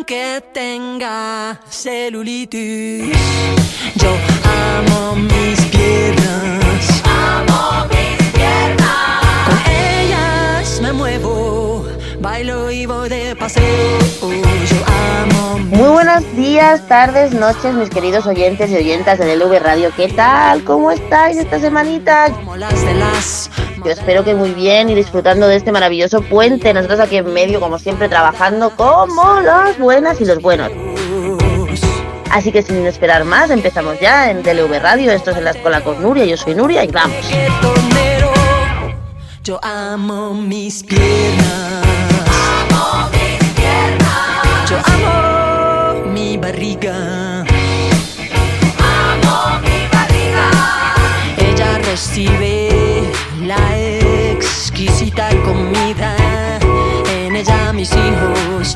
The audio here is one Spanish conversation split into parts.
aunque tenga celulitis. Yo amo mis piernas. Amo mis piernas. Con ellas me muevo, bailo y voy de paseo. Muy buenos días, tardes, noches, mis queridos oyentes y oyentas de LV Radio. ¿Qué tal? ¿Cómo estáis esta semanita? Yo espero que muy bien y disfrutando de este maravilloso puente. Nosotros aquí en medio, como siempre, trabajando como las buenas y los buenos. Así que sin esperar más, empezamos ya en DLV Radio. Esto es en la escuela con Nuria. Yo soy Nuria y vamos. Yo amo mis piernas. Ella recibe la exquisita comida. En ella mis hijos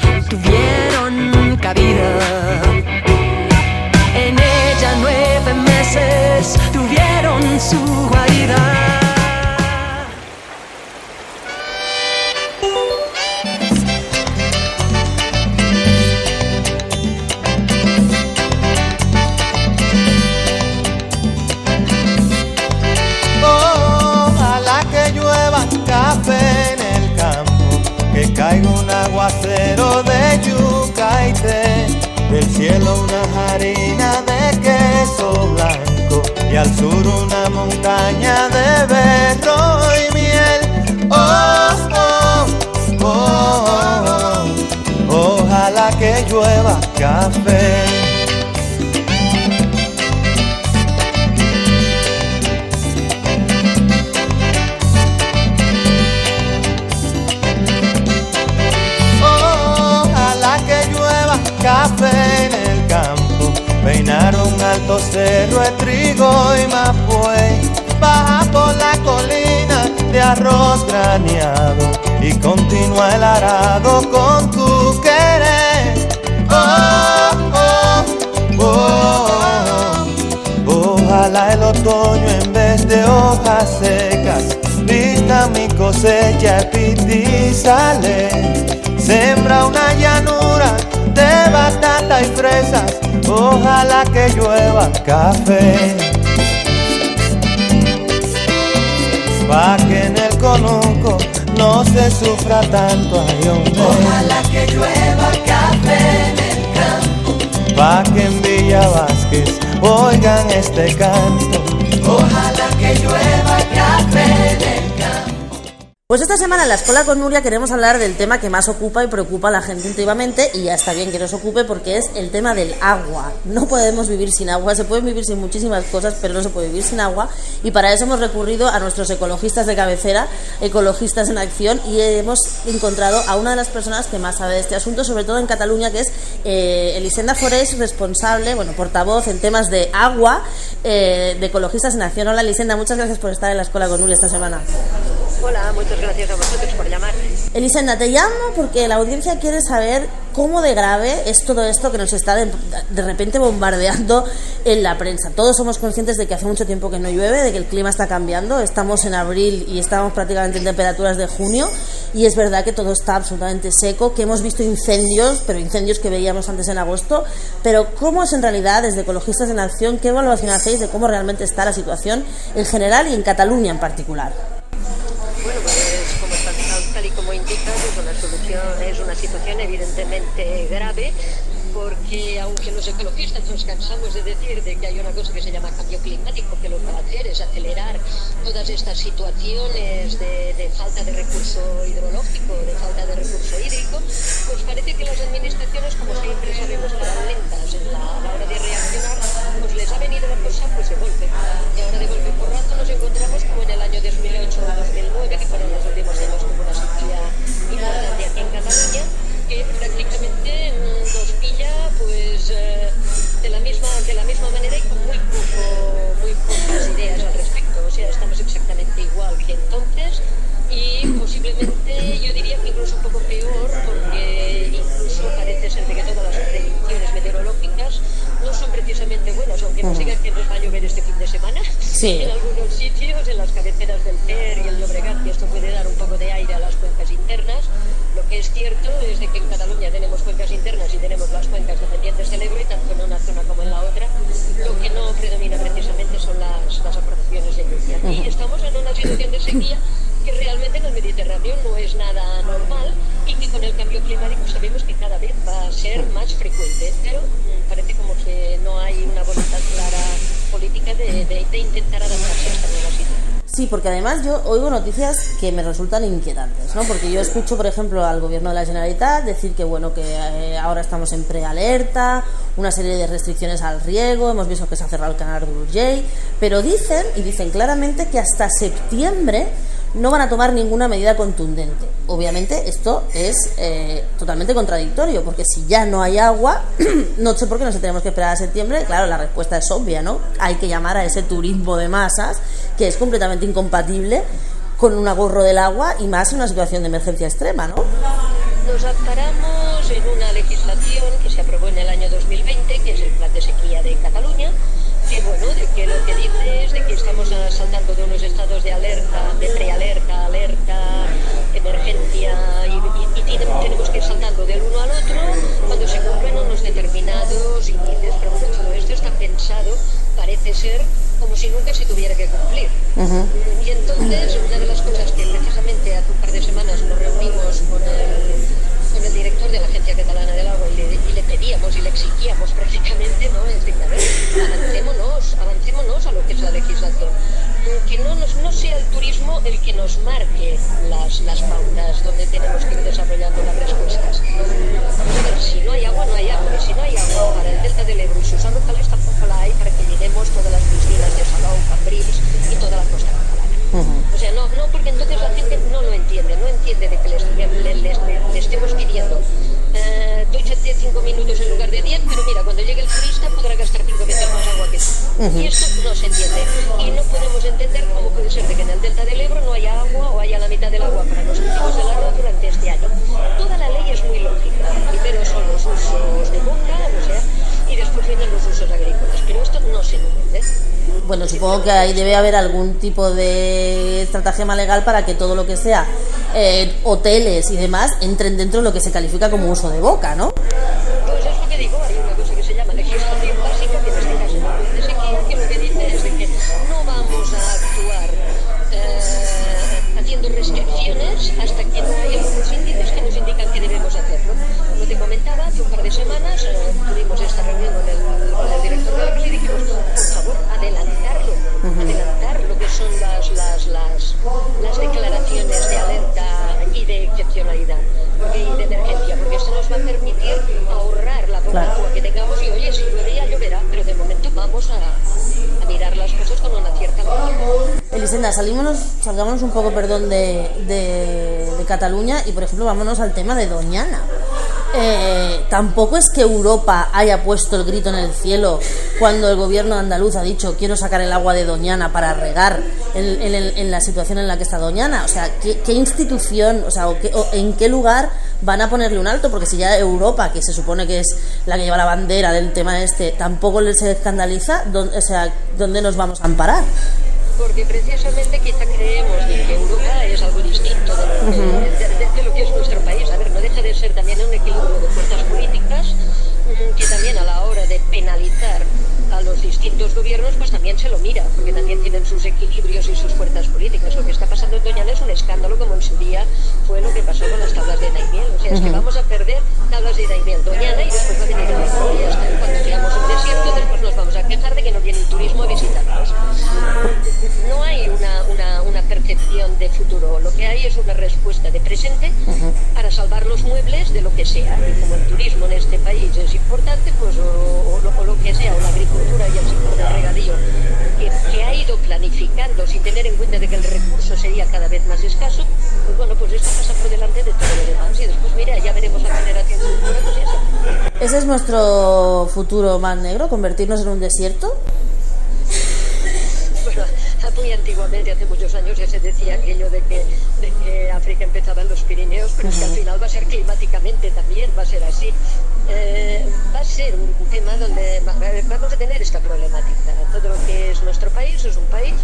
de trigo y mapuey, baja por la colina de arroz graneado y continúa el arado con tu querer. Oh, oh, oh. Ojalá el otoño en vez de hojas secas vista mi cosecha y sale. Sembra una llanura de batata y fresas. Ojalá que llueva café. Pa' que en el conuco no se sufra tanto ay, hombre. Ojalá que llueva café en el campo. Pa' que en Villa Vázquez oigan este canto. Ojalá que llueva café en el campo. Pues esta semana en la escuela con Nuria queremos hablar del tema que más ocupa y preocupa a la gente últimamente y ya está bien que nos ocupe porque es el tema del agua. No podemos vivir sin agua, se pueden vivir sin muchísimas cosas, pero no se puede vivir sin agua y para eso hemos recurrido a nuestros ecologistas de cabecera, ecologistas en acción y hemos encontrado a una de las personas que más sabe de este asunto, sobre todo en Cataluña, que es eh, Elisenda Forés, responsable, bueno, portavoz en temas de agua eh, de ecologistas en acción. Hola Elisenda, muchas gracias por estar en la escuela con Nuria esta semana. Hola, muchas gracias a vosotros por llamar. Elisenda, te llamo porque la audiencia quiere saber cómo de grave es todo esto que nos está de, de repente bombardeando en la prensa. Todos somos conscientes de que hace mucho tiempo que no llueve, de que el clima está cambiando. Estamos en abril y estamos prácticamente en temperaturas de junio y es verdad que todo está absolutamente seco, que hemos visto incendios, pero incendios que veíamos antes en agosto. Pero ¿cómo es en realidad, desde Ecologistas en Acción, qué evaluación hacéis de cómo realmente está la situación en general y en Cataluña en particular? Bueno, pues como tal, tal- tal y como indicas, es una solución, es una situación evidentemente grave, porque aunque los ecologistas nos cansamos de decir de que hay una cosa que se llama cambio climático, que lo que va a hacer es acelerar todas estas situaciones de, falta de recurso hidrológico, de falta de recurso hídrico, pues parece que las administraciones, como siempre sabemos que lentas en la, a la hora de reaccionar, pues les ha venido la cosa pues de golpe. Y ahora de golpe por rato nos encontramos como en el año 2008 o 2009, que fueron los últimos años que hubo una sequía importante aquí en Cataluña, que prácticamente nos pilla pues eh, de la misma de la misma manera y con muy poco muy pocas ideas al respecto. O sea, estamos exactamente igual que entonces y posiblemente yo diría que incluso un poco peor porque incluso parece ser de que todas las predicciones meteorológicas no son precisamente buenas, aunque no sigan que nos va a llover este fin de semana. En algunos sitios, en las cabeceras del Ter y el Llobregat, que esto puede dar un poco de aire a las cuencas internas. Lo que es cierto es de que en Cataluña tenemos cuencas internas y tenemos las cuencas dependientes del Ebro, y tanto en una zona como en la otra. Lo que no predomina precisamente son las, las aportaciones de lluvia. Y estamos en una situación de sequía que realmente en el Mediterráneo no es nada normal y que con el cambio climático sabemos que cada vez va a ser más frecuente. Pero mm, parece como que no hay una voluntad clara política de, de- de intentar adaptarse a esta nueva situación. Sí, porque además yo oigo noticias que me resultan inquietantes, ¿no? Porque yo escucho, por ejemplo, al gobierno de la Generalitat decir que, bueno, que eh, ahora estamos en prealerta, una serie de restricciones al riego, hemos visto que se ha cerrado el canal de Urgell, pero dicen, y dicen claramente, que hasta septiembre no van a tomar ninguna medida contundente. Obviamente esto es eh, totalmente contradictorio, porque si ya no hay agua, no sé por qué no se tenemos que esperar a septiembre, claro, la respuesta es obvia, ¿no? Hay que llamar a ese turismo de masas, que es completamente incompatible con un agorro del agua y más en una situación de emergencia extrema, ¿no? Nos amparamos en una legislación que se aprobó en el año 2020, que es el Plan de Sequía de Cataluña, que bueno, de que lo que dice es de que estamos saltando de unos estados de alerta, de prealerta, alerta, emergencia, y, y- y tiene- tenemos que ir saltando del uno al otro cuando se cumplen unos determinados índices, pero bueno, todo esto está pensado, parece ser, como si nunca se tuviera que cumplir. Y entonces, una de las cosas que precisamente hace un par de semanas nos reunimos con el, con el director de la Agencia Catalana del Agua y le, pedíamos y le exigíamos prácticamente, ¿no? Es decir, a ver, avancémonos, avancémonos a lo que es la legislación. Que no, nos, no sea el turismo el que nos marque las, las pautas donde tenemos que ir desarrollando las respuestas. Ver, si no hay agua, no hay agua. Y si no hay agua para el delta del Ebro y sus locales, tampoco la hay para que llenemos todas las piscinas de Salou, Cambrils y toda la costa O sea, no, no, porque entonces la gente no lo entiende, no entiende de que les, le, le- les- le- le estemos pidiendo. Eh, dúchate cinco minutos en lugar de diez, pero mira, cuando llegue el turista podrá gastar cinco veces más agua que tú. Y esto no se entiende. Y no podemos entender cómo puede ser de que en el delta del Ebro no haya agua o haya la mitad del agua para los cultivos del arroz durante este año. Toda la ley es muy lógica. Primero son los usos de boca, o sea, y después vienen los usos agrícolas. Pero esto no se entiende. Bueno, supongo que ahí debe haber algún tipo de estratagema legal para que todo lo que sea eh, hoteles y demás entren dentro de lo que se califica como uso de boca, ¿no? Pues es lo que digo, hay una cosa que se llama legislación básica, que en este caso sequía, que lo que dice es de que no vamos a actuar eh, haciendo restricciones hasta que no haya unos índices que nos indican que debemos hacerlo. Como te comentaba, hace un par de semanas eh, tuvimos esta reunión son las, las, las, las declaraciones de alerta y de excepcionalidad porque- y de emergencia, porque esto nos va a permitir ahorrar la poca Claro. agua que tengamos y oye, si llueve ya lloverá, pero de momento vamos a, a mirar las cosas con una cierta lógica. Elisenda, salimos, salgámonos un poco, perdón, de, de- de Cataluña y, por ejemplo, vámonos al tema de Doñana. Eh, tampoco es que Europa haya puesto el grito en el cielo cuando el gobierno andaluz ha dicho quiero sacar el agua de Doñana para regar en, la situación en la que está Doñana. O sea, ¿qué, institución, o sea, o qué- o en qué lugar van a ponerle un alto? Porque si ya Europa, que se supone que es la que lleva la bandera del tema este, tampoco les escandaliza, ¿dó- o sea, ¿dónde nos vamos a amparar? Porque precisamente quizá creemos de que Europa es algo distinto de lo, que, de- de- de lo que es nuestro país. A ver, no deja de ser también un equilibrio de fuerzas políticas que también a la hora de penalizar a los distintos gobiernos pues también se lo mira, porque también tienen sus equilibrios y sus fuerzas políticas. Lo que está pasando en Doñana es un escándalo como en su día fue lo que pasó con las tablas de Daimiel. O sea, es que vamos a perder tablas de Daimiel, Doñana y después va a venir otro. Y. Cuando seamos un desierto, después nos vamos a quejar de que no viene el turismo a visitarnos no hay una, una, una percepción de futuro. Lo que hay es una respuesta de presente para salvar los muebles de lo que sea. Y como el turismo en este país es importante, pues o, o lo, o lo que sea, o la agricultura y el sector del regadío, que, que ha ido planificando sin tener en cuenta de que el recurso sería cada vez más escaso, pues bueno, pues esto pasa por delante de todo lo demás. Y después, mira, ya veremos la generación futura, pues está. ¿Ese es nuestro futuro más negro, convertirnos en un desierto? Bueno, muy antiguamente, hace muchos años, ya se decía aquello de que, de que África empezaba en los Pirineos, pero es que al final va a ser climáticamente también, va a ser así. Eh, va a ser un tema donde va- vamos a tener esta problemática. Todo lo que es nuestro país es un país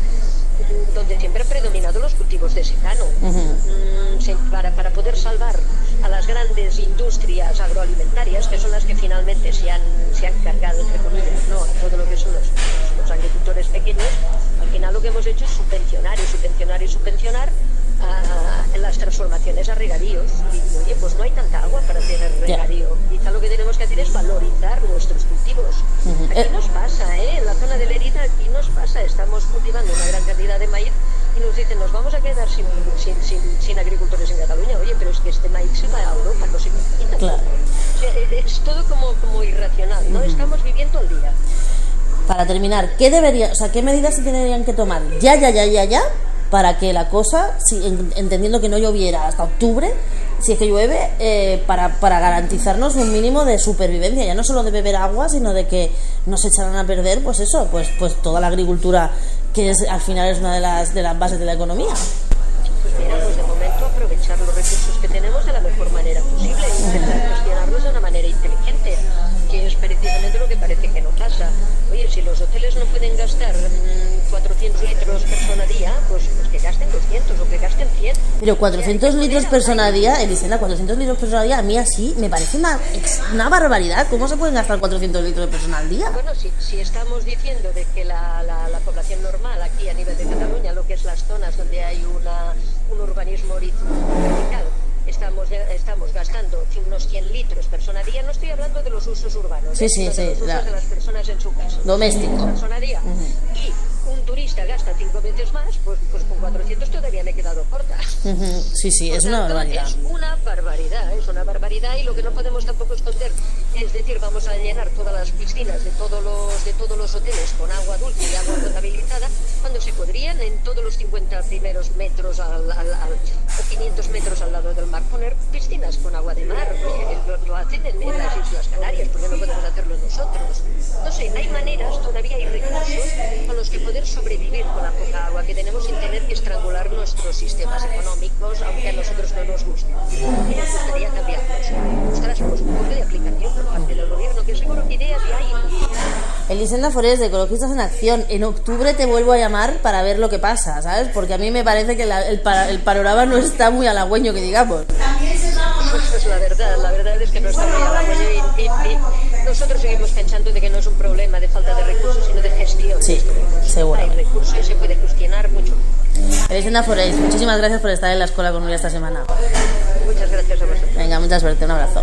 donde siempre han predominado los cultivos de secano. Mm, para, para poder salvar a las grandes industrias agroalimentarias, que son las que finalmente se han, se han cargado, entre comillas, ¿no? a todo lo que son los, los agricultores pequeños, al final lo que hemos hecho es subvencionar y subvencionar y subvencionar a las transformaciones a regadíos. Y oye, pues no hay tanta agua para tener regadío. Quizá lo que tenemos que hacer es valorizar nuestros cultivos. Aquí Eh. nos pasa, ¿eh? En la zona de Lerida aquí nos pasa. Estamos cultivando una gran cantidad de maíz y nos dicen, nos vamos a quedar sin, sin, sin, sin agricultores en Cataluña. Oye, pero es que este maíz se va a Europa, no se. Claro. O sea, es- es todo como, como irracional, ¿no? Estamos viviendo al día. Para terminar, ¿qué debería, o sea, qué medidas se tendrían que tomar ya, ya, ya, ya, ya, para que la cosa, si, en- entendiendo que no lloviera hasta octubre, si es que llueve, eh, para, para garantizarnos un mínimo de supervivencia, ya no solo de beber agua, sino de que no se echaran a perder, pues eso, pues, pues toda la agricultura que es, al final es una de las, de las bases de la economía. Pues mira, pues de momento aprovechar los recursos que tenemos de la mejor precisamente lo que parece que no pasa. Oye, si los hoteles no pueden gastar mm, 400 litros persona día, pues, pues que gasten 200 o que gasten 100. Pero 400 litros persona día, Elisenda, 400 litros persona a día, a mí así me parece una, una barbaridad. ¿Cómo se pueden gastar 400 litros de persona al día? Bueno, si, si estamos diciendo de que la, la- la población normal aquí a nivel de Cataluña, lo que es las zonas donde hay una, un urbanismo horizontal estamos, estamos gastando unos 100 litros persona día, no estoy hablando de los usos urbanos, Sí, ¿eh? sí, sino de sí, los usos la- de las personas en su casa. Doméstico. Persona día. Y un turista gasta cinco veces más, pues, pues con 400 todavía me he quedado corta. Sí, sí, es una barbaridad. Es una barbaridad, es una barbaridad y lo que no podemos tampoco esconder es decir, vamos a llenar todas las piscinas de todos los, de todos los hoteles con agua dulce y agua potabilizada, cuando se podrían en todos los 50 primeros metros al, al- al- o 500 metros al lado del mar poner piscinas con agua de mar. Lo, lo hacen en, en las Islas Canarias, porque no podemos hacerlo nosotros. No sé, hay maneras, todavía hay recursos con los que poder sobrevivir con la poca agua que tenemos sin tener que estrangular nuestros sistemas económicos, aunque a nosotros no nos guste. Y nos gustaría cambiarlos. Pues un poco de aplicación por parte del gobierno, que seguro que ideas ya hay. Elisenda Forés de Ecologistas en Acción, en octubre te vuelvo a llamar para ver lo que pasa, ¿sabes? Porque a mí me parece que la- el, pa- el panorama no está muy halagüeño, que digamos. Pues la verdad, la verdad es que no está muy halagüeño y, y- y nosotros seguimos pensando de que no es un problema de falta de recursos, sino de gestión. Sí, seguro. Hay recursos y se puede gestionar mucho. Elisenda Forés, muchísimas gracias por estar en la escuela con Nuria esta semana. Muchas gracias a vosotros. Venga, mucha suerte, un abrazo.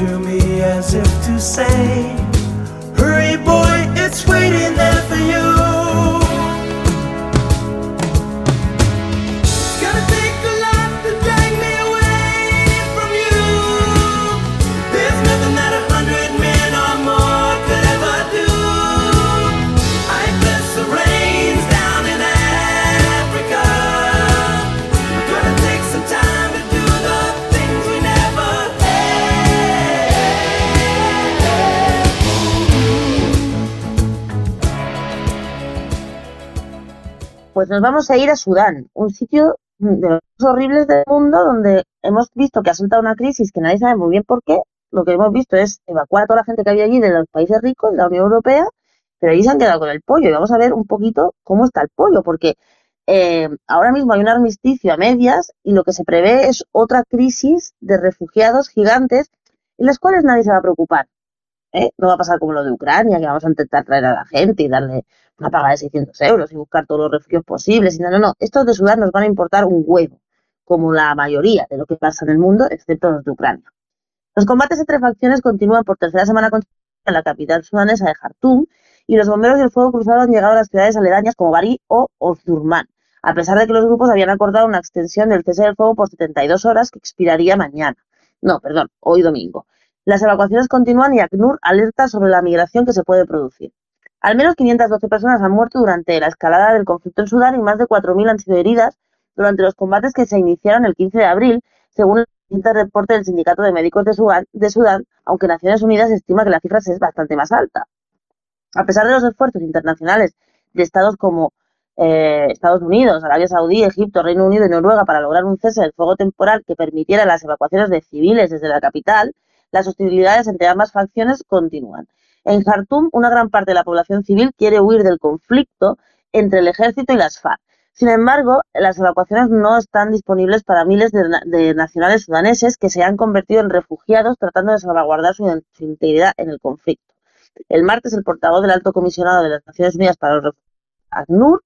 To me as if to say, Hurry, boy, nos vamos a ir a Sudán, un sitio de los más horribles del mundo donde hemos visto que ha saltado una crisis que nadie sabe muy bien por qué. Lo que hemos visto es evacuar a toda la gente que había allí de los países ricos, de la Unión Europea, pero allí se han quedado con el pollo. Y vamos a ver un poquito cómo está el pollo, porque eh, ahora mismo hay un armisticio a medias y lo que se prevé es otra crisis de refugiados gigantes en las cuales nadie se va a preocupar. ¿Eh? No va a pasar como lo de Ucrania, que vamos a intentar traer a la gente y darle una paga de 600 euros y buscar todos los refugios posibles. No, no, no. Estos de Sudán nos van a importar un huevo. como la mayoría de lo que pasa en el mundo, excepto los de Ucrania. Los combates entre facciones continúan por tercera semana consecutiva en la capital sudanesa de Jartum y los bomberos del fuego cruzado han llegado a las ciudades aledañas como Bari o Omdurman, a pesar de que los grupos habían acordado una extensión del cese del fuego por 72 horas que expiraría mañana. No, perdón, hoy domingo. Las evacuaciones continúan y ACNUR alerta sobre la migración que se puede producir. Al menos 512 personas han muerto durante la escalada del conflicto en Sudán y más de 4.000 han sido heridas durante los combates que se iniciaron el 15 de abril, según el reporte del Sindicato de Médicos de Sudán, de Sudán, aunque Naciones Unidas estima que la cifra es bastante más alta. A pesar de los esfuerzos internacionales de estados como eh, Estados Unidos, Arabia Saudí, Egipto, Reino Unido y Noruega para lograr un cese del fuego temporal que permitiera las evacuaciones de civiles desde la capital, las hostilidades entre ambas facciones continúan. En Jartum, una gran parte de la población civil quiere huir del conflicto entre el ejército y las FARC. Sin embargo, las evacuaciones no están disponibles para miles de, de nacionales sudaneses que se han convertido en refugiados tratando de salvaguardar su, su integridad en el conflicto. El martes, el portavoz del Alto Comisionado de las Naciones Unidas para los Refugiados, ACNUR,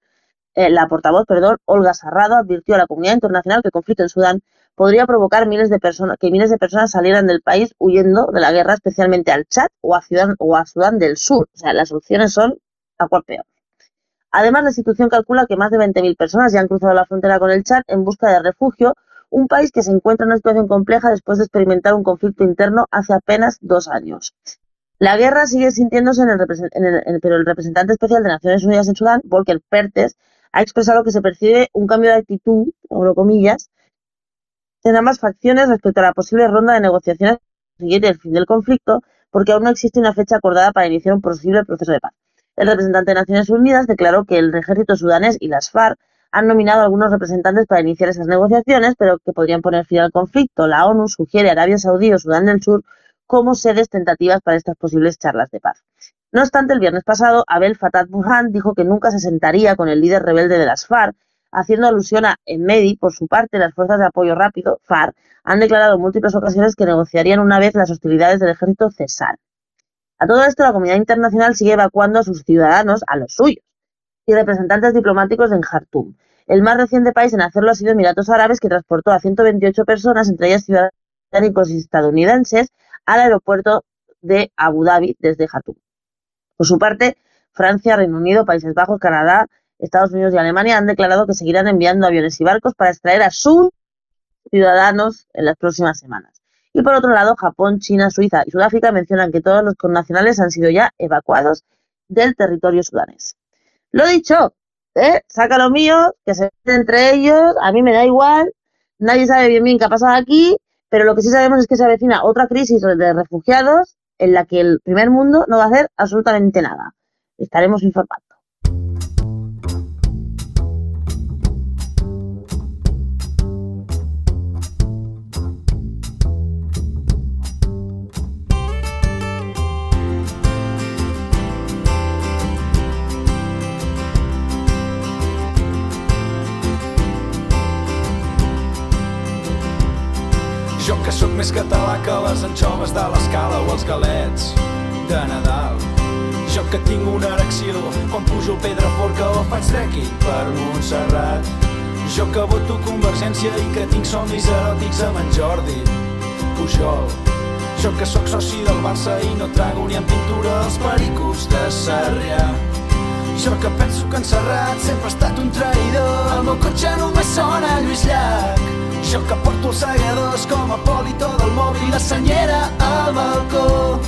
eh, la portavoz, perdón, Olga Sarrado, advirtió a la comunidad internacional que el conflicto en Sudán podría provocar miles de personas, que miles de personas salieran del país huyendo de la guerra, especialmente al Chad o a, Sudán, del Sur. O sea, las opciones son a cuál peor. Además, la institución calcula que más de 20.000 personas ya han cruzado la frontera con el Chad en busca de refugio, un país que se encuentra en una situación compleja después de experimentar un conflicto interno hace apenas dos años. La guerra sigue sintiéndose en el, en el, en, pero el representante especial de Naciones Unidas en Sudán, Volker Pertes, ha expresado que se percibe un cambio de actitud, abro comillas, en ambas facciones respecto a la posible ronda de negociaciones siguiente el fin del conflicto, porque aún no existe una fecha acordada para iniciar un posible proceso de paz. El representante de Naciones Unidas declaró que el ejército sudanés y las FARC han nominado a algunos representantes para iniciar esas negociaciones, pero que podrían poner fin al conflicto. La ONU sugiere a Arabia Saudí o Sudán del Sur como sedes tentativas para estas posibles charlas de paz. No obstante, el viernes pasado, Abel Fattah Burhan dijo que nunca se sentaría con el líder rebelde de las FARC, haciendo alusión a Enmedi. Por su parte, las fuerzas de apoyo rápido, FARC, han declarado en múltiples ocasiones que negociarían una vez las hostilidades del ejército cesar. A todo esto, la comunidad internacional sigue evacuando a sus ciudadanos, a los suyos, y representantes diplomáticos en Jartum. El más reciente país en hacerlo ha sido Emiratos Árabes, que transportó a 128 personas, entre ellas ciudadanos estadounidenses, al aeropuerto de Abu Dhabi desde Jartum. Por su parte, Francia, Reino Unido, Países Bajos, Canadá, Estados Unidos y Alemania han declarado que seguirán enviando aviones y barcos para extraer a sus ciudadanos en las próximas semanas. Y por otro lado, Japón, China, Suiza y Sudáfrica mencionan que todos los connacionales han sido ya evacuados del territorio sudanés. Lo dicho, ¿eh? saca lo mío, que se entre ellos, a mí me da igual, nadie sabe bien bien qué ha pasado aquí, pero lo que sí sabemos es que se avecina otra crisis de refugiados en la que el primer mundo no va a hacer absolutamente nada. Estaremos informando. Que sóc més català que les anxoves de l'escala o els galets de Nadal. Jo que tinc una erecció quan pujo el Pedraforca o faig trekking per Montserrat. Jo que voto Convergència i que tinc somnis eròtics amb en Jordi Pujol. Jo que sóc soci del Barça i no trago ni en pintura els pericos de Sarrià. Jo que penso que en Serrat sempre ha estat un traïdor. El meu cotxe només sona Lluís Llach. Jo que porto els segadors com a polito del mòbil, la senyera al balcó.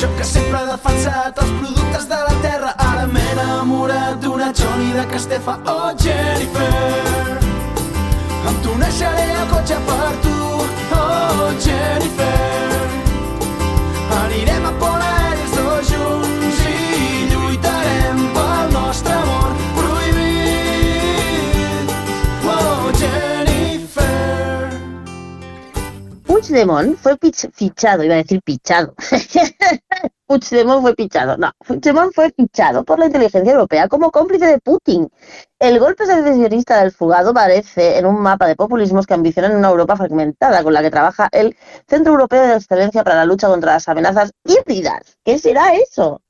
Jo que sempre he defensat els productes de la terra, ara m'he enamorat d'una Johnny de Castefa. Oh, Jennifer, em tunejaré el cotxe per tu. Oh, Jennifer, Puigdemont fue fichado, iba a decir pichado. Puigdemont fue fichado, no, Puigdemont fue fichado por la inteligencia europea como cómplice de Putin. El golpe secesionista del fugado aparece en un mapa de populismos que ambicionan una Europa fragmentada con la que trabaja el Centro Europeo de Excelencia para la lucha contra las amenazas híbridas. ¿Qué será eso?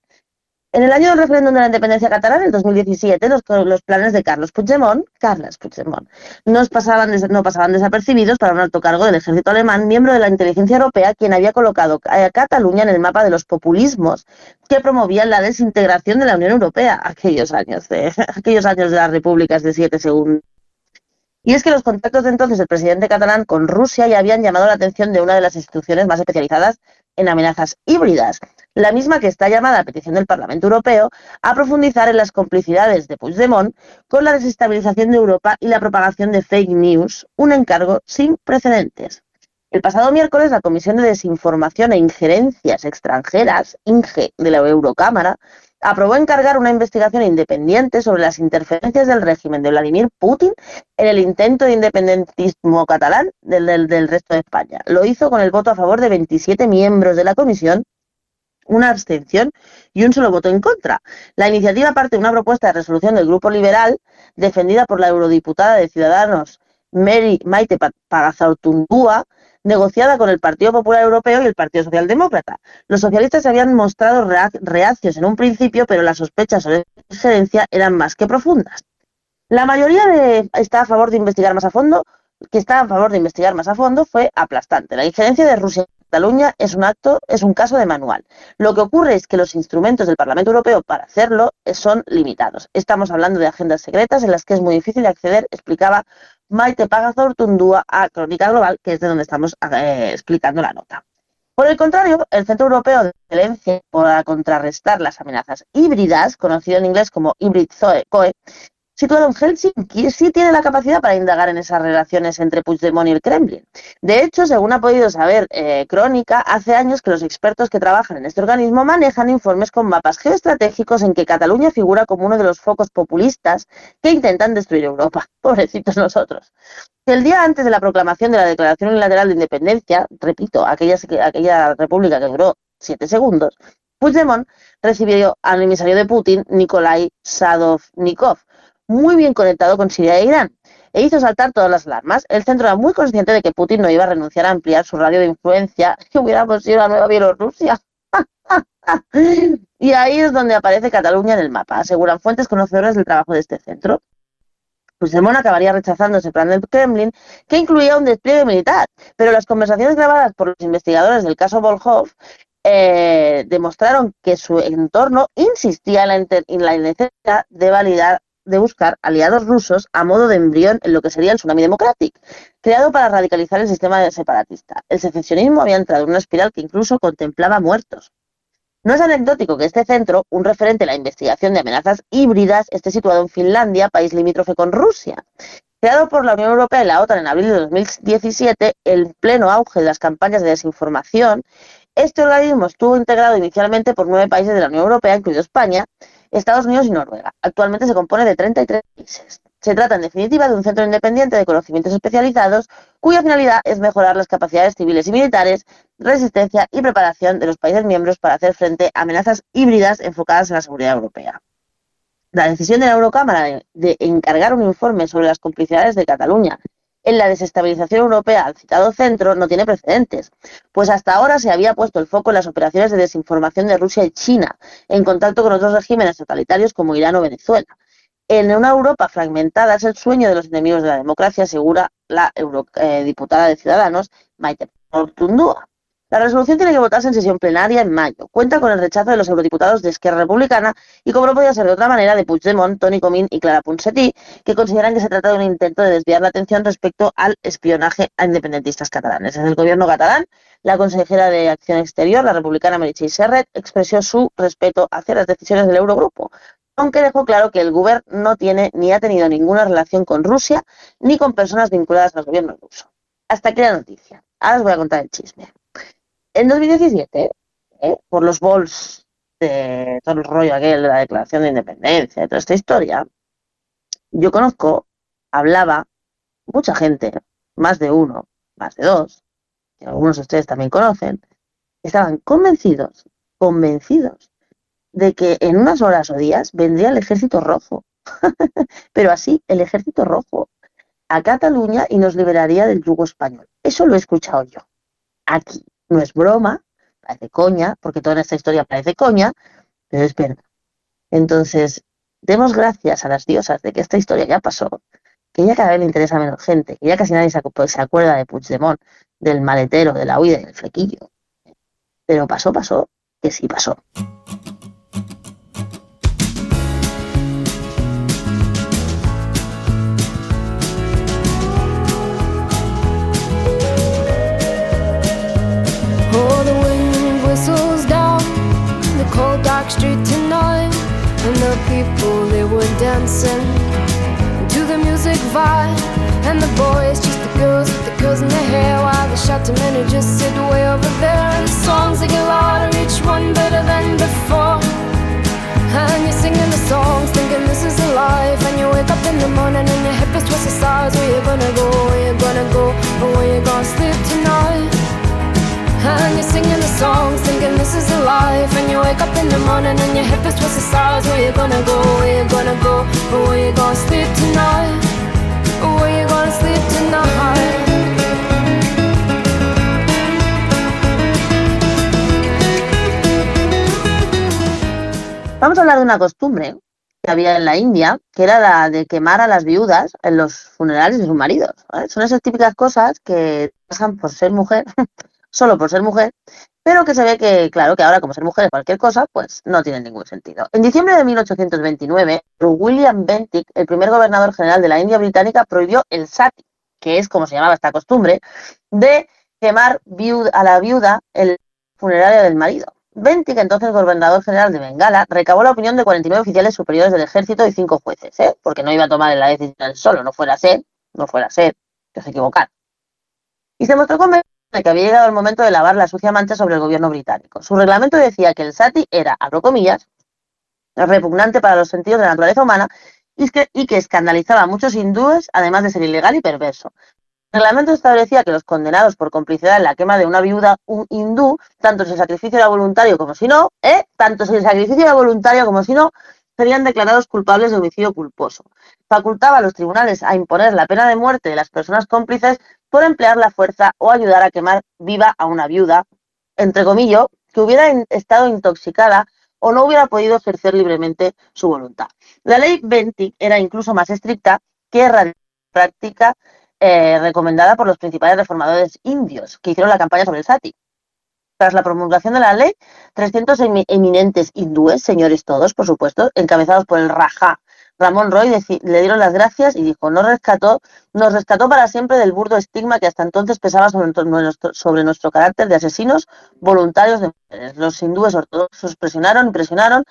En el año del referéndum de la independencia catalana, en 2017, los, los planes de Carlos Puigdemont, Carles Puigdemont, nos pasaban no pasaban desapercibidos para un alto cargo del ejército alemán, miembro de la inteligencia europea, quien había colocado a Cataluña en el mapa de los populismos que promovían la desintegración de la Unión Europea, aquellos años de, aquellos años de las repúblicas de siete segundos. Y es que los contactos de entonces del presidente catalán con Rusia ya habían llamado la atención de una de las instituciones más especializadas en amenazas híbridas, la misma que está llamada a petición del Parlamento Europeo a profundizar en las complicidades de Puigdemont con la desestabilización de Europa y la propagación de fake news, un encargo sin precedentes. El pasado miércoles, la Comisión de Desinformación e Injerencias Extranjeras, INGE, de la Eurocámara, aprobó encargar una investigación independiente sobre las interferencias del régimen de Vladimir Putin en el intento de independentismo catalán del, resto de España. Lo hizo con el voto a favor de 27 miembros de la comisión, una abstención y un solo voto en contra. La iniciativa parte de una propuesta de resolución del Grupo Liberal, defendida por la eurodiputada de Ciudadanos Mary Maite Pa- Pagazaurtundúa, negociada con el Partido Popular Europeo y el Partido Socialdemócrata. Los socialistas se habían mostrado rea- reacios en un principio, pero las sospechas sobre injerencia eran más que profundas. La mayoría de, está a favor de investigar más a fondo, que está a favor de investigar más a fondo, fue aplastante. La injerencia de Rusia Cataluña es un acto, es un caso de manual. Lo que ocurre es que los instrumentos del Parlamento Europeo para hacerlo eh, son limitados. Estamos hablando de agendas secretas en las que es muy difícil acceder, explicaba Maite Pagazaurtundúa a Crónica Global, que es de donde estamos eh, explicando la nota. Por el contrario, el Centro Europeo de Excelencia para contrarrestar las amenazas híbridas, conocido en inglés como Hybrid COE, situado en Helsinki, sí tiene la capacidad para indagar en esas relaciones entre Puigdemont y el Kremlin. De hecho, según ha podido saber eh, Crónica, hace años que los expertos que trabajan en este organismo manejan informes con mapas geoestratégicos en que Cataluña figura como uno de los focos populistas que intentan destruir Europa. Pobrecitos nosotros. El día antes de la proclamación de la Declaración Unilateral de Independencia, repito, aquella, aquella república que duró siete segundos, Puigdemont recibió al emisario de Putin, Nikolai Sadovnikov, muy bien conectado con Siria e Irán, e hizo saltar todas las alarmas. El centro era muy consciente de que Putin no iba a renunciar a ampliar su radio de influencia, que hubiéramos sido la nueva Bielorrusia. y ahí es donde aparece Cataluña en el mapa, aseguran fuentes conocedoras del trabajo de este centro. Puigdemont acabaría rechazando ese plan del Kremlin, que incluía un despliegue militar, pero las conversaciones grabadas por los investigadores del caso Volhov eh, demostraron que su entorno insistía en la, en la necesidad de validar de buscar aliados rusos a modo de embrión en lo que sería el Tsunami Democratic, creado para radicalizar el sistema separatista. El secesionismo había entrado en una espiral que incluso contemplaba muertos. No es anecdótico que este centro, un referente en la investigación de amenazas híbridas, esté situado en Finlandia, país limítrofe con Rusia. Creado por la Unión Europea y la OTAN en abril de 2017, el pleno auge de las campañas de desinformación, este organismo estuvo integrado inicialmente por nueve países de la Unión Europea, incluido España, Estados Unidos y Noruega. Actualmente se compone de 33 países. Se trata, en definitiva, de un centro independiente de conocimientos especializados cuya finalidad es mejorar las capacidades civiles y militares, resistencia y preparación de los países miembros para hacer frente a amenazas híbridas enfocadas en la seguridad europea. La decisión de la Eurocámara de, encargar un informe sobre las complicidades de Cataluña en la desestabilización europea al citado centro no tiene precedentes, pues hasta ahora se había puesto el foco en las operaciones de desinformación de Rusia y China, en contacto con otros regímenes totalitarios como Irán o Venezuela. En una Europa fragmentada es el sueño de los enemigos de la democracia, asegura la eurodiputada de Ciudadanos, Maite Ortundúa. La resolución tiene que votarse en sesión plenaria en mayo. Cuenta con el rechazo de los eurodiputados de Esquerra Republicana y, como no podía ser de otra manera, de Puigdemont, Toni Comín y Clara Ponsatí, que consideran que se trata de un intento de desviar la atención respecto al espionaje a independentistas catalanes. Desde el gobierno catalán, la consejera de Acción Exterior, la republicana Meritxell Serret, expresó su respeto hacia las decisiones del Eurogrupo, aunque dejó claro que el Gobierno no tiene ni ha tenido ninguna relación con Rusia ni con personas vinculadas al gobierno ruso. Hasta aquí la noticia. Ahora os voy a contar el chisme. En 2017, ¿eh? por los bols de todo el rollo aquel de la declaración de independencia, de toda esta historia, yo conozco, hablaba, mucha gente, más de uno, más de dos, que algunos de ustedes también conocen, estaban convencidos, convencidos de que en unas horas o días vendría el ejército rojo. Pero así, el ejército rojo a Cataluña y nos liberaría del yugo español. Eso lo he escuchado yo. Aquí no es broma, parece coña, porque toda esta historia parece coña, pero es verdad. Entonces, demos gracias a las diosas de que esta historia ya pasó, que ya cada vez le interesa menos gente, que ya casi nadie se, acu- se acuerda de Puigdemont, del maletero, de la huida y del flequillo. Pero pasó, pasó, que sí pasó. Cold dark street tonight, and the people they were dancing to the music vibe, and the boys just the girls with the girls in their hair, while the shouting men just sit way over there, and the songs they get louder, each one better than before. And you're singing the songs, thinking this is a life. And you wake up in the morning and your hip is twisted sides. Where you gonna go? Where you gonna go? Or where you gonna sleep tonight? And you're singing the songs, thinking this is a life. And you wake up in the morning and your hip is twisted sides. Where you gonna go? Where you gonna go? Where you gonna sleep tonight? Where you gonna sleep tonight? Vamos a hablar de una costumbre que había en la India, que era la de quemar a las viudas en los funerales de sus maridos. ¿vale? Son esas típicas cosas que pasan por ser mujer, solo por ser mujer, pero que se ve que, claro, que ahora como ser mujer es cualquier cosa, pues no tiene ningún sentido. En diciembre de 1829, William Bentinck, el primer gobernador general de la India británica, prohibió el sati, que es como se llamaba esta costumbre, de quemar a la viuda el funerario del marido. Bentinck, entonces gobernador general de Bengala, recabó la opinión de 49 oficiales superiores del ejército y 5 jueces, ¿eh? porque no iba a tomar la decisión solo, no fuera a ser, no fuera a ser, que se equivocara. Y se mostró convencido de que había llegado el momento de lavar la sucia mancha sobre el gobierno británico. Su reglamento decía que el sati era, abro comillas, repugnante para los sentidos de la naturaleza humana y que, y que escandalizaba a muchos hindúes, además de ser ilegal y perverso. El reglamento establecía que los condenados por complicidad en la quema de una viuda un hindú, tanto si el sacrificio era voluntario como si no, ¿eh? tanto si el sacrificio era voluntario como si no, serían declarados culpables de homicidio culposo. Facultaba a los tribunales a imponer la pena de muerte de las personas cómplices por emplear la fuerza o ayudar a quemar viva a una viuda, entre comillas, que hubiera estado intoxicada o no hubiera podido ejercer libremente su voluntad. La ley Bentinck era incluso más estricta que la práctica eh, recomendada por los principales reformadores indios que hicieron la campaña sobre el sati. Tras la promulgación de la ley, 300 emi- eminentes hindúes, señores todos, por supuesto, encabezados por el Rajá Ramón Roy, le dieron las gracias y dijo, nos rescató, nos rescató para siempre del burdo estigma que hasta entonces pesaba sobre nuestro, carácter de asesinos voluntarios de mujeres. Los hindúes ortodoxos presionaron y presionaron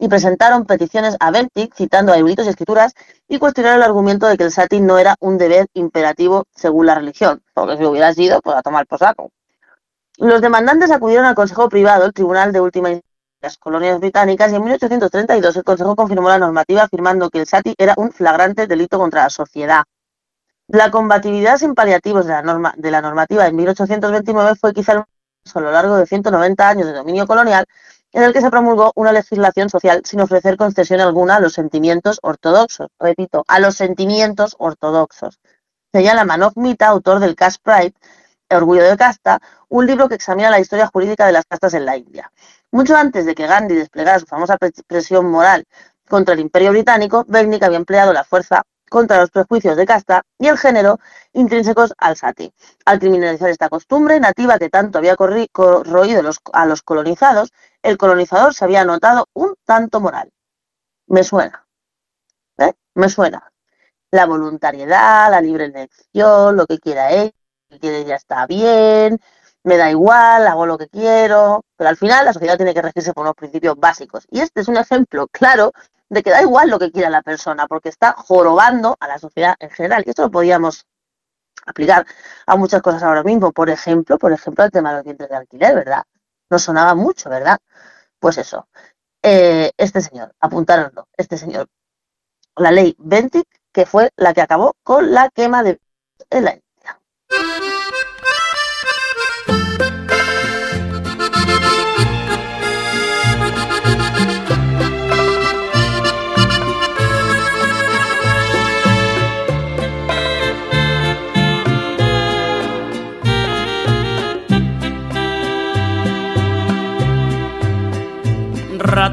y presentaron peticiones a Bentinck citando a y escrituras y cuestionaron el argumento de que el sati no era un deber imperativo según la religión, porque si hubiera sido, pues a tomar por saco. Los demandantes acudieron al Consejo Privado, el Tribunal de Última Instancia las colonias británicas, y en 1832 el Consejo confirmó la normativa afirmando que el sati era un flagrante delito contra la sociedad. La combatividad sin paliativos de la, norma, de la normativa en 1829 fue quizá a lo largo de 190 años de dominio colonial en el que se promulgó una legislación social sin ofrecer concesión alguna a los sentimientos ortodoxos. Repito, a los sentimientos ortodoxos. Señala Manoj Mita, autor del Caste Pride, Orgullo de Casta, un libro que examina la historia jurídica de las castas en la India. Mucho antes de que Gandhi desplegara su famosa pre- presión moral contra el imperio británico, Bentinck había empleado la fuerza contra los prejuicios de casta y el género intrínsecos al sati. Al criminalizar esta costumbre nativa que tanto había corroído los- a los colonizados, el colonizador se había notado un tanto moral. Me suena. ¿eh? Me suena. La voluntariedad, la libre elección, lo que quiera lo que ya está bien, me da igual, hago lo que quiero, pero al final la sociedad tiene que regirse por unos principios básicos. Y este es un ejemplo claro de que da igual lo que quiera la persona, porque está jorobando a la sociedad en general. Y esto lo podíamos aplicar a muchas cosas ahora mismo. Por ejemplo, por ejemplo, el tema de los dientes de alquiler, ¿verdad? Nos sonaba mucho, ¿verdad? Pues eso. Eh, este señor, apuntároslo, este señor, la ley Bentic, que fue la que acabó con la quema de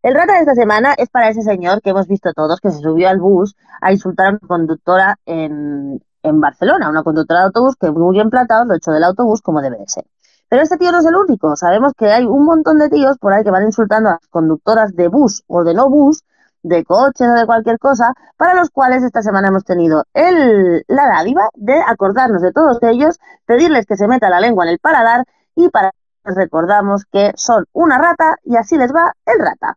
El rata de esta semana es para ese señor que hemos visto todos que se subió al bus a insultar a una conductora en, en Barcelona, una conductora de autobús que muy bien platado lo echó del autobús como debe de ser. Pero este tío no es el único, sabemos que hay un montón de tíos por ahí que van insultando a las conductoras de bus o de no bus, de coches o de cualquier cosa, para los cuales esta semana hemos tenido el, la dádiva de acordarnos de todos ellos, pedirles que se meta la lengua en el paladar y para les recordamos que son una rata y así les va el rata.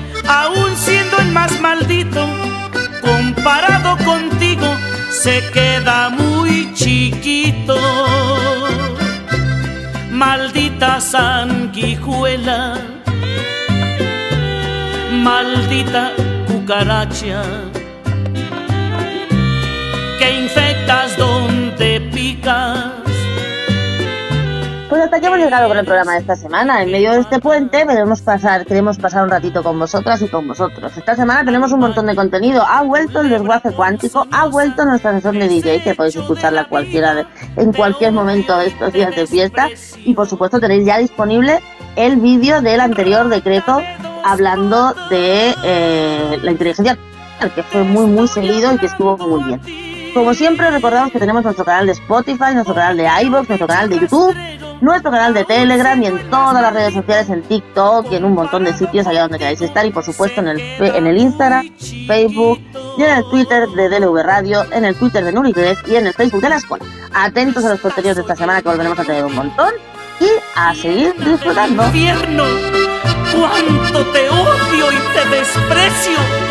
aun siendo el más maldito, comparado contigo, se queda muy chiquito. Maldita sanguijuela, maldita cucaracha, Aquí hemos llegado con el programa de esta semana. En medio de este puente queremos pasar, queremos pasar un ratito con vosotras y con vosotros. Esta semana tenemos un montón de contenido. Ha vuelto el desguace cuántico, ha vuelto nuestra sesión de DJ, que podéis escucharla cualquiera de- en cualquier momento de estos días de fiesta. Y por supuesto tenéis ya disponible el vídeo del anterior decreto hablando de eh, la inteligencia que fue muy muy seguido y que estuvo muy bien. Como siempre, recordamos que tenemos nuestro canal de Spotify, nuestro canal de iVoox, nuestro canal de YouTube, nuestro canal de Telegram y en todas las redes sociales, en TikTok y en un montón de sitios allá donde queráis estar. Y por supuesto en el, en el Instagram, Facebook y en el Twitter de DLV Radio, en el Twitter de Nurigres y en el Facebook de la escuela. Atentos a los contenidos de esta semana que volveremos a tener un montón y a seguir disfrutando. cuánto te odio y te desprecio.